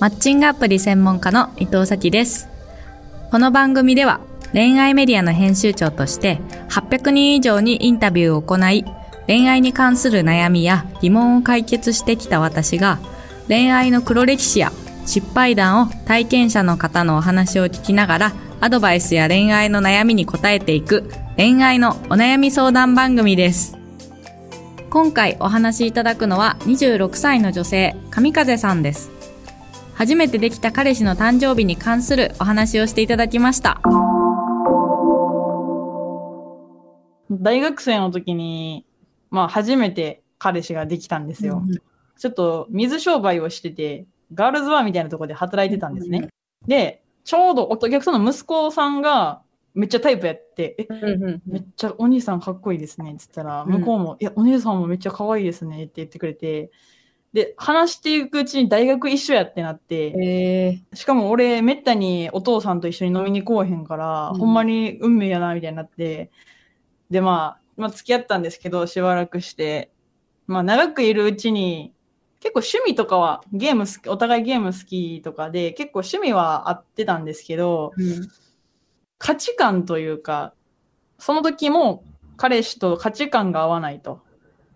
マッチングアプリ専門家の伊藤咲です。この番組では恋愛メディアの編集長として800人以上にインタビューを行い、恋愛に関する悩みや疑問を解決してきた私が恋愛の黒歴史や失敗談を体験者の方のお話を聞きながらアドバイスや恋愛の悩みに答えていく恋愛のお悩み相談番組です。今回お話しいただくのは26歳の女性、上風さんです。初めてできた彼氏の誕生日に関するお話をしていただきました。大学生の時に、まあ初めて彼氏ができたんですよ。うん、ちょっと水商売をしてて、ガールズバーみたいなところで働いてたんですね。うん、で、ちょうどお客さんの息子さんがめっちゃタイプやって、え、めっちゃお兄さんかっこいいですねって言ったら、向こうも、いや、お姉さんもめっちゃ可愛いですねって言ってくれて、で、話していくうちに大学一緒やってなって、しかも俺、めったにお父さんと一緒に飲みに来おへんから、うん、ほんまに運命やな、みたいになって、で、まあ、まあ、付き合ったんですけど、しばらくして、まあ、長くいるうちに、結構趣味とかは、ゲーム好き、お互いゲーム好きとかで、結構趣味は合ってたんですけど、うん。価値観というか、その時も彼氏と価値観が合わないと。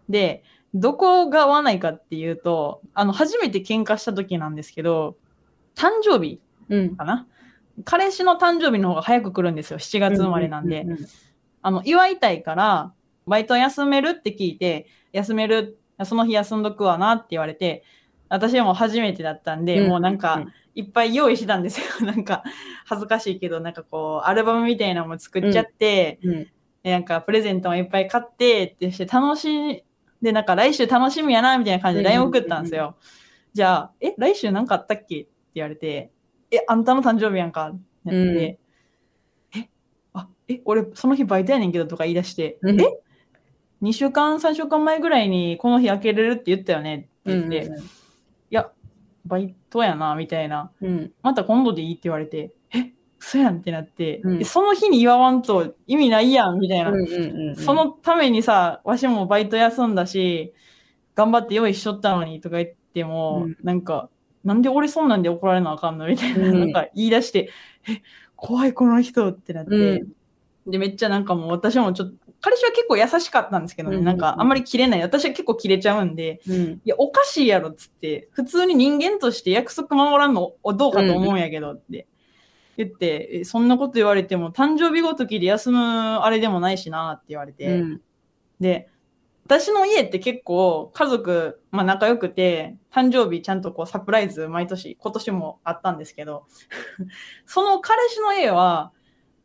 で、どこが合わないかっていうと、あの、初めて喧嘩した時なんですけど、誕生日かな、うん、彼氏の誕生日の方が早く来るんですよ。7月生まれなんで。あの、祝いたいから、バイト休めるって聞いて、休める、その日休んどくわなって言われて、私も初めてだったんで、うん、もうなんか、いっぱい用意してたんですよ。なんか、恥ずかしいけど、なんかこう、アルバムみたいなのも作っちゃって、うん、なんか、プレゼントもいっぱい買って、ってして、楽しい、で、なんか、来週楽しみやな、みたいな感じで LINE 送ったんですよ。じゃあ、え、来週なんかあったっけ？って言われて、え、あんたの誕生日やんか、ってって、うん、え、あ、え、俺、その日バイトやねんけど、とか言い出して、うん、え ?2 週間、3週間前ぐらいに、この日開けれるって言ったよね、って言って、うん。いや、バイトやな、みたいな。うん、また今度でいいって言われて、え嘘やんってなって、うん、その日に言わんと意味ないやん、みたいな、そのためにさ、わしもバイト休んだし、頑張って用意しとったのにとか言っても、うん、なんか、なんで俺そんなんで怒られなあかんのみたいな、なんか言い出して、え、怖いこの人ってなって、で、めっちゃなんかもう私もちょっと、彼氏は結構優しかったんですけどね、なんかあんまり切れない。私は結構切れちゃうんで、うん、いや、おかしいやろっつって、普通に人間として約束守らんのどうかと思うんやけどって言って、うん、そんなこと言われても、誕生日ごときで休むあれでもないしなって言われて、うん、で、私の家って結構家族、まあ仲良くて、誕生日ちゃんとこうサプライズ毎年、今年もあったんですけど、その彼氏の家は、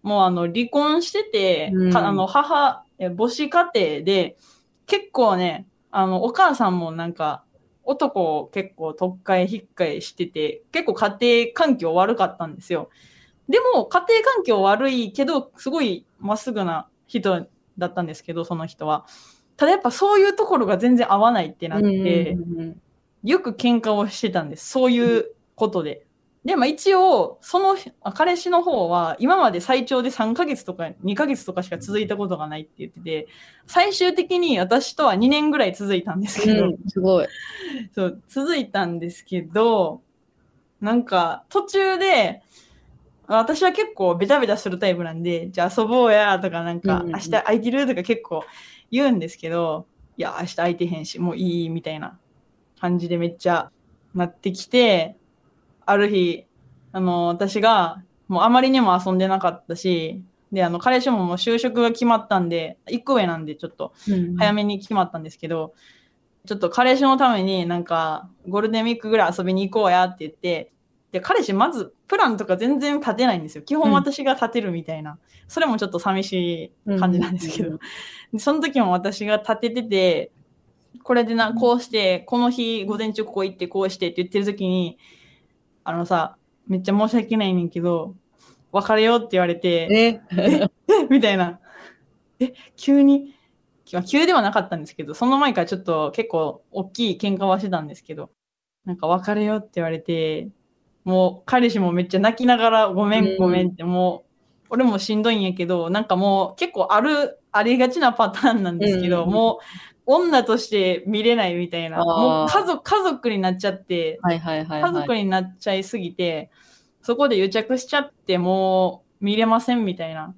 もうあの離婚してて、うん、あの母、母子家庭で、結構ね、あの、お母さんもなんか、男を結構特会引っかえしてて、結構家庭環境悪かったんですよ。でも、家庭環境悪いけど、すごいまっすぐな人だったんですけど、その人は。ただやっぱそういうところが全然合わないってなって、よく喧嘩をしてたんです。そういうことで。で、まあ一応、その、彼氏の方は、今まで最長で3ヶ月とか2ヶ月とかしか続いたことがないって言ってて、最終的に私とは2年ぐらい続いたんですけど、うん、すごい。そう、続いたんですけど、なんか、途中で、私は結構ベタベタするタイプなんで、じゃあ遊ぼうやとかなんか、明日空いてるとか結構言うんですけど、いや、明日空いてへんし、もういいみたいな感じでめっちゃなってきて、ある日、あの、私が、もうあまりにも遊んでなかったし、で、あの、彼氏ももう就職が決まったんで、1個上なんでちょっと早めに決まったんですけど、うん、ちょっと彼氏のためになんか、ゴールデンウィークぐらい遊びに行こうやって言って、で、彼氏まずプランとか全然立てないんですよ。基本私が立てるみたいな。うん、それもちょっと寂しい感じなんですけど。うん、その時も私が立ててて、これでな、こうして、この日午前中ここ行ってこうしてって言ってる時に、あのさ、めっちゃ申し訳ないねんけど、別れようって言われて、え？え？みたいな。え、急に、急ではなかったんですけど、その前からちょっと結構大きい喧嘩はしてたんですけど、なんか別れようって言われて、もう彼氏もめっちゃ泣きながらごめんごめんってもう、俺もしんどいんやけど、なんかもう結構ある、ありがちなパターンなんですけど、もう女として見れないみたいな。もう家族、家族になっちゃって、はいはいはい、はい。家族になっちゃいすぎて、そこで癒着しちゃってもう見れませんみたいな。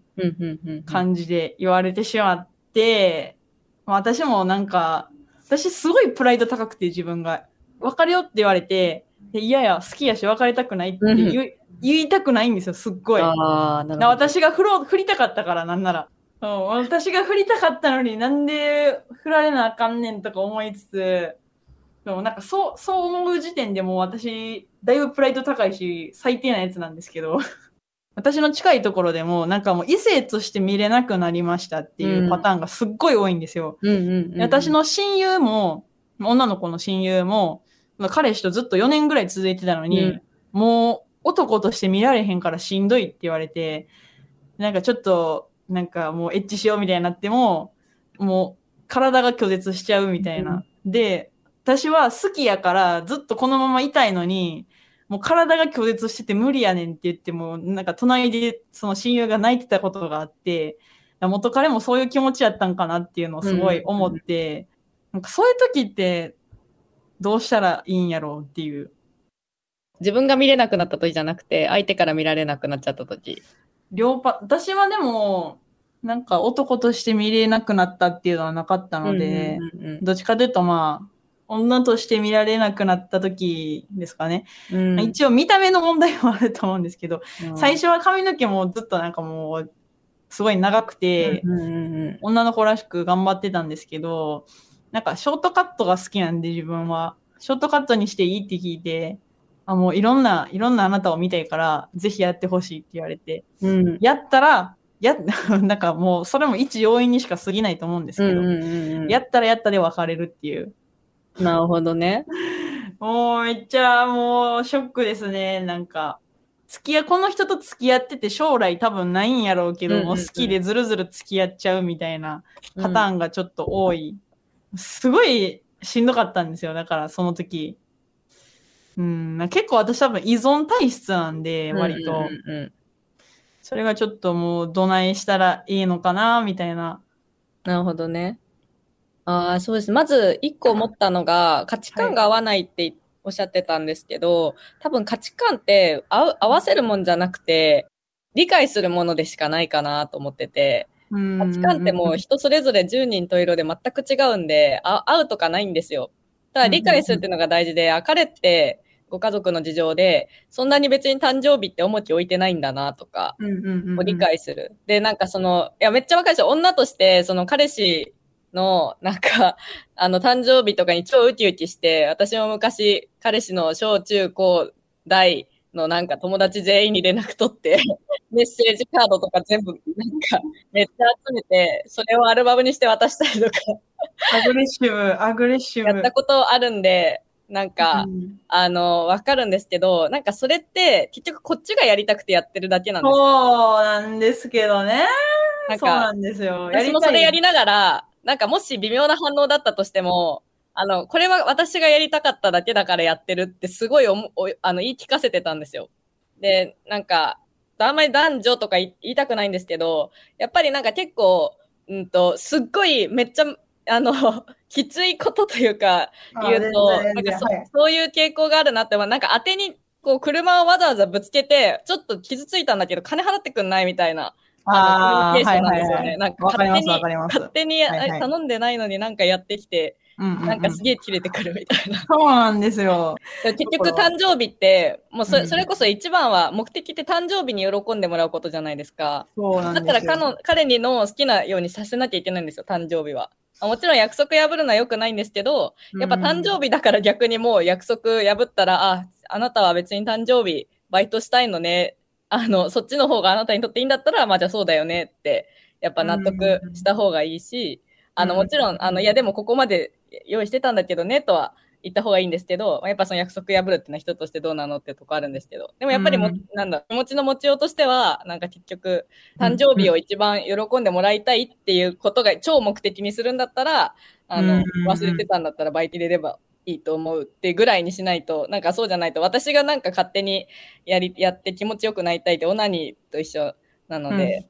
感じで言われてしまって、まあ私もなんか、私すごいプライド高くて自分が、別れようって言われて、でいやいや、好きやし別れたくないって言い,、言いたくないんですよ、すっごい。ああ、な。私が振ろう振りたかったから、なんなら。うん、私が振りたかったのになんで振られなあかんねんとか思いつつ、でもなんかそう、そう思う時点でもう私、だいぶプライド高いし、最低なやつなんですけど、私の近いところでも、なんかもう異性として見れなくなりましたっていうパターンがすっごい多いんですよ。私の親友も、女の子の親友も、まあ彼氏とずっと4年ぐらい続いてたのに、うん。もう男として見られへんからしんどいって言われて、なんかちょっと、なんかもうエッチしようみたいになっても、もう体が拒絶しちゃうみたいな。で、私は好きやからずっとこのままいたいのに、もう体が拒絶してて無理やねんって言っても、なんか隣でその親友が泣いてたことがあって、元彼もそういう気持ちやったんかなっていうのをすごい思って、なんかそういう時ってどうしたらいいんやろうっていう。自分が見れなくなった時じゃなくて、相手から見られなくなっちゃった時。両パ、私はでも、なんか男として見れなくなったっていうのはなかったので、うんうんうんどっちかというとまあ、女として見られなくなった時ですかね。うん一応見た目の問題もあると思うんですけど、うん最初は髪の毛もずっとなんかもう、すごい長くて、うんうんうん女の子らしく頑張ってたんですけど、なんかショートカットが好きなんで自分は。ショートカットにしていいって聞いて、あ、もういろんな、いろんなあなたを見たいから、ぜひやってほしいって言われて、うんやったら、や、なんかもうそれも一要因にしか過ぎないと思うんですけど、うんうんうんうんやったらやったで別れるっていう。なるほどね。もうめっちゃもうショックですね。なんか、付き合い、この人と付き合ってて将来多分ないんやろうけど、うんうんうんもう好きでずるずる付き合っちゃうみたいなパターンがちょっと多い。すごいしんどかったんですよ。だからその時。うん、結構私多分依存体質なんで、割と。それがちょっともうどないしたらいいのかな、みたいな。なるほどね。ああ、そうです。まず、一個思ったのが、価値観が合わないっておっしゃってたんですけど、多分価値観って合わせるもんじゃなくて、理解するものでしかないかなと思ってて、価価値観ってもう人それぞれ10人と色で全く違うんで、あ合うとかないんですよ。ただ理解するっていうのが大事で、あ、彼ってご家族の事情で、そんなに別に誕生日って重き置いてないんだなとか、を理解する。で、なんかその、いや、めっちゃわかるですよ。女として、その彼氏の、なんか、あの、誕生日とかに超ウキウキして、私も昔、彼氏の小中高大のなんか友達全員に連絡取って、メッセージカードとか全部、なんか、めっちゃ集めて、それをアルバムにして渡したりとか、アグレッシブ、アグレッシブ。やったことあるんで、なんか、うんあの、わかるんですけど、なんかそれって、結局こっちがやりたくてやってるだけなんですよそうなんですけどね。なんそうなか、んですよ。私もそれやりながら、なんかもし微妙な反応だったとしても、あの、これは私がやりたかっただけだからやってるってすごいおもおあの言い聞かせてたんですよ。で、なんか、あんまり男女とか言いたくないんですけど、やっぱりなんか結構、うんと、すっごいめっちゃ、あの、きついことというか、言うと、なんかそそういう傾向があるなって、まあなんか当てに、こう、車をわざわざぶつけて、ちょっと傷ついたんだけど、金払ってくんないみたいな、あーコミュニケーションなんですよね。はいはいはいなんか勝手に勝手にはいはい頼んでないのになんかやってきて、うんうんうんなんかすげえ切れてくるみたいな。そうなんですよ。結局誕生日って、もうそれ,、こそ一番は目的って誕生日に喜んでもらうことじゃないですか。そうなんだですよ。ったら彼の彼にの好きなようにさせなきゃいけないんですよ、誕生日は。あもちろん約束破るのは良くないんですけど、やっぱ誕生日だから逆にもう約束破ったら、あ、あなたは別に誕生日バイトしたいのね。あの、そっちの方があなたにとっていいんだったら、まあじゃあそうだよねって、やっぱ納得した方がいいし、あの、うんもちろん、あの、いやでもここまで用意してたんだけどね、とは言った方がいいんですけど、まあやっぱその約束破るっていうのは人としてどうなのってとこあるんですけど、でもやっぱりも、うん。なんだ、気持ちの持ちようとしては、なんか結局、誕生日を一番喜んでもらいたいっていうことが超目的にするんだったら、あの、うん。忘れてたんだったらバイト入れればいいと思うってぐらいにしないと、なんかそうじゃないと、私がなんか勝手にやり、やって気持ちよくなりたいってオナニーと一緒なので、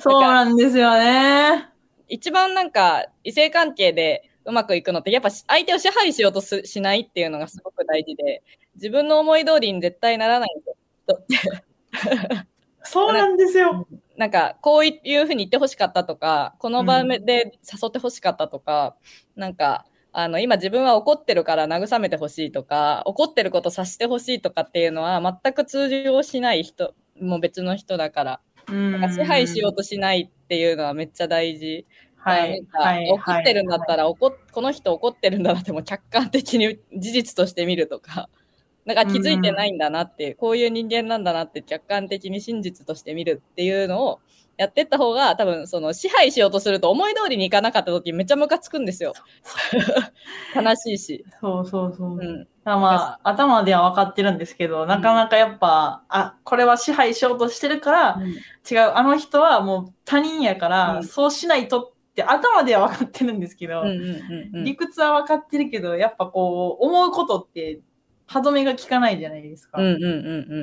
そうなんですよね。一番なんか異性関係でうまくいくのって、やっぱ相手を支配しようとすしないっていうのがすごく大事で、自分の思い通りに絶対ならないん。そうなんですよ。なんか、こういうふうに言ってほしかったとか、この場で誘ってほしかったとか、うん、なんか、あの、今自分は怒ってるから慰めてほしいとか、怒ってることさしてほしいとかっていうのは全く通常しない人、もう別の人だから。なんか支配しようとしないっていうのはめっちゃ大事。はい。はい、怒ってるんだったら、はい、この人怒ってるんだなっても客観的に 事実として見るとか。だから気づいてないんだなって、こういう人間なんだなって客観的に真実として見るっていうのをやってった方が多分その支配しようとすると思い通りにいかなかった時めっちゃムカつくんですよ。悲しいし。そうそうそう。うん、まあ頭では分かってるんですけど、なかなかやっぱ、うん、あ、これは支配しようとしてるから、うん、違う、あの人はもう他人やから、そうしないとって頭では分かってるんですけど、理屈は分かってるけど、やっぱこう思うことって歯止めが効かないじゃないですか。うんうんうんう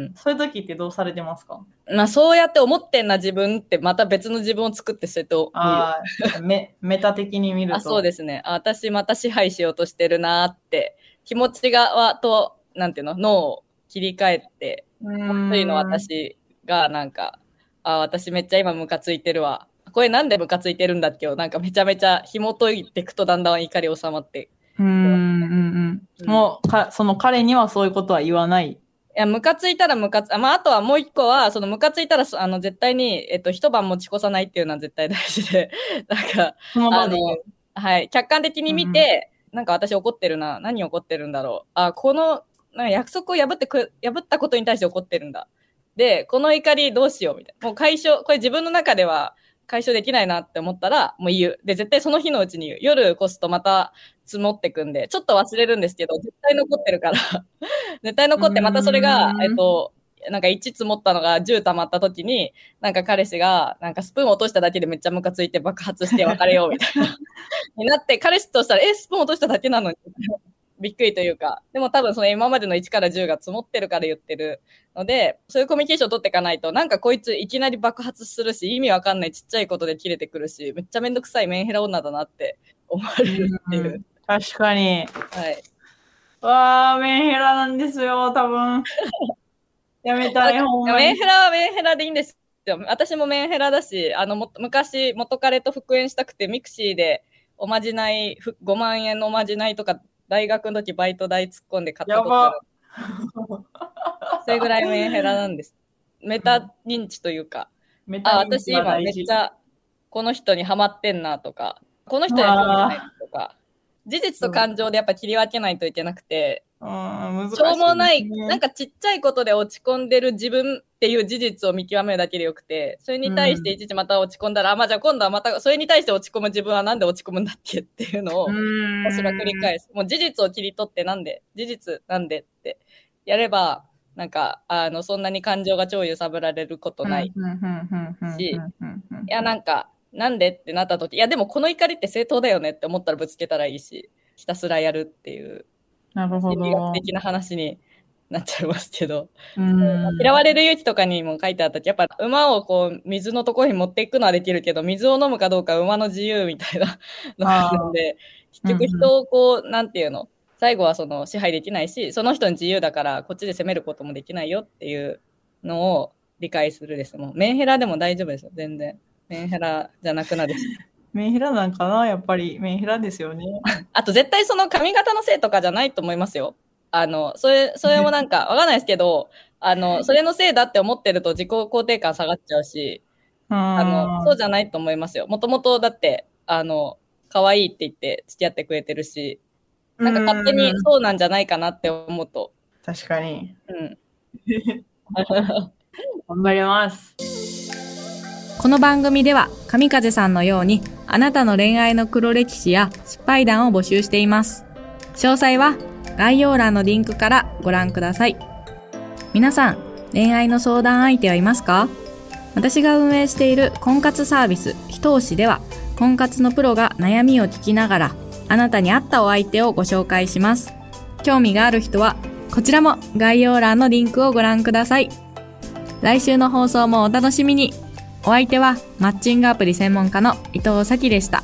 ん。そういう時ってどうされてますか？まあそうやって思ってんな自分ってまた別の自分を作ってそれとあメ メタ的に見ると。あそうですねあ。私また支配しようとしてるなって気持ちがと、なんていうの、脳を切り替えて、というの私がなんか、あ私めっちゃ今ムカついてるわ。これなんでムカついてるんだっけをなんかめちゃめちゃ紐解いていくとだんだん怒り収まってうんうんうん。もうか、その彼にはそういうことは言わない。いや、ムカついたらムカつ、あ、まあ、あとはもう一個は、そのムカついたら、あの、絶対に、えっと、一晩持ち越さないっていうのは絶対大事で、なんか、あの、はい、客観的に見て、うん、なんか私怒ってるな、何怒ってるんだろう。あ、この、なんか約束を破ってく、破ったことに対して怒ってるんだ。で、この怒りどうしようみたいな。もう解消、これ自分の中では解消できないなって思ったら、もう言う。で、絶対その日のうちに言う。夜越すとまた積もってくんで、ちょっと忘れるんですけど、絶対残ってるから。絶対残って、またそれが、えっと、なんか1積もったのが10溜まった時に、なんか彼氏が、なんかスプーン落としただけでめっちゃムカついて爆発して別れようみたいな。になって、彼氏としたら、え、スプーン落としただけなのに。びっくりというか、でも多分その今までの1から10が積もってるから言ってるので、そういうコミュニケーションを取っていかないと、なんかこいついきなり爆発するし、意味わかんないちっちゃいことで切れてくるし、めっちゃめんどくさいメンヘラ女だなって思われるっていう。う確かに。はい。わあ、メンヘラなんですよ、多分。やめたい、ほんまメンヘラはメンヘラでいいんですよ。私もメンヘラだし、あの、も昔、元彼と復縁したくて、 mixi でおまじない、5万円のおまじないとか大学の時バイト代突っ込んで買ったことある。それぐらいメンヘラなんです。メタ認知というか、あ、私今めっちゃこの人にハマってんなとか、この人にハマってないとか、事実と感情でやっぱ切り分けないといけなくて、うん、しょうもない、なんかちっちゃいことで落ち込んでる自分っていう事実を見極めるだけでよくて、それに対していちいちまた落ち込んだら、うん、あ、まあじゃあ今度はまた、それに対して落ち込む自分はなんで落ち込むんだっけっていうのを、私は繰り返す。もう事実を切り取ってなんで、事実なんでってやれば、なんか、あの、そんなに感情が超揺さぶられることないし、いや、なんか、なんでってなった時、いや、でもこの怒りって正当だよねって思ったらぶつけたらいいし、ひたすらやるっていうなるほど。心理学的な話になっちゃいますけど。嫌われる勇気とかにも書いてあったやっぱ馬をこう水のところに持っていくのはできるけど、水を飲むかどうか馬の自由みたいなのがあるんで、結局人をこう、なんていうの、最後はその支配できないし、その人の自由だからこっちで責めることもできないよっていうのを理解するです。もうメンヘラでも大丈夫ですよ、全然。メンヘラじゃなくなる。メンヘラなんかなやっぱりメンヘラですよね。あと絶対その髪型のせいとかじゃないと思いますよ。あの、それ、それもなんかわかんないですけど、あの、それのせいだって思ってると自己肯定感下がっちゃうし、あの、そうじゃないと思いますよ。もともとだって、あの、可愛いって言って付き合ってくれてるし、なんか勝手にそうなんじゃないかなって思うと。確かに。うん。頑張ります。この番組では、神風さんのように、あなたの恋愛の黒歴史や失敗談を募集しています。詳細は概要欄のリンクからご覧ください。皆さん、恋愛の相談相手はいますか？私が運営している婚活サービス、ひと押しでは、婚活のプロが悩みを聞きながら、あなたに合ったお相手をご紹介します。興味がある人は、こちらも概要欄のリンクをご覧ください。来週の放送もお楽しみに。お相手はマッチングアプリ専門家の伊藤咲でした。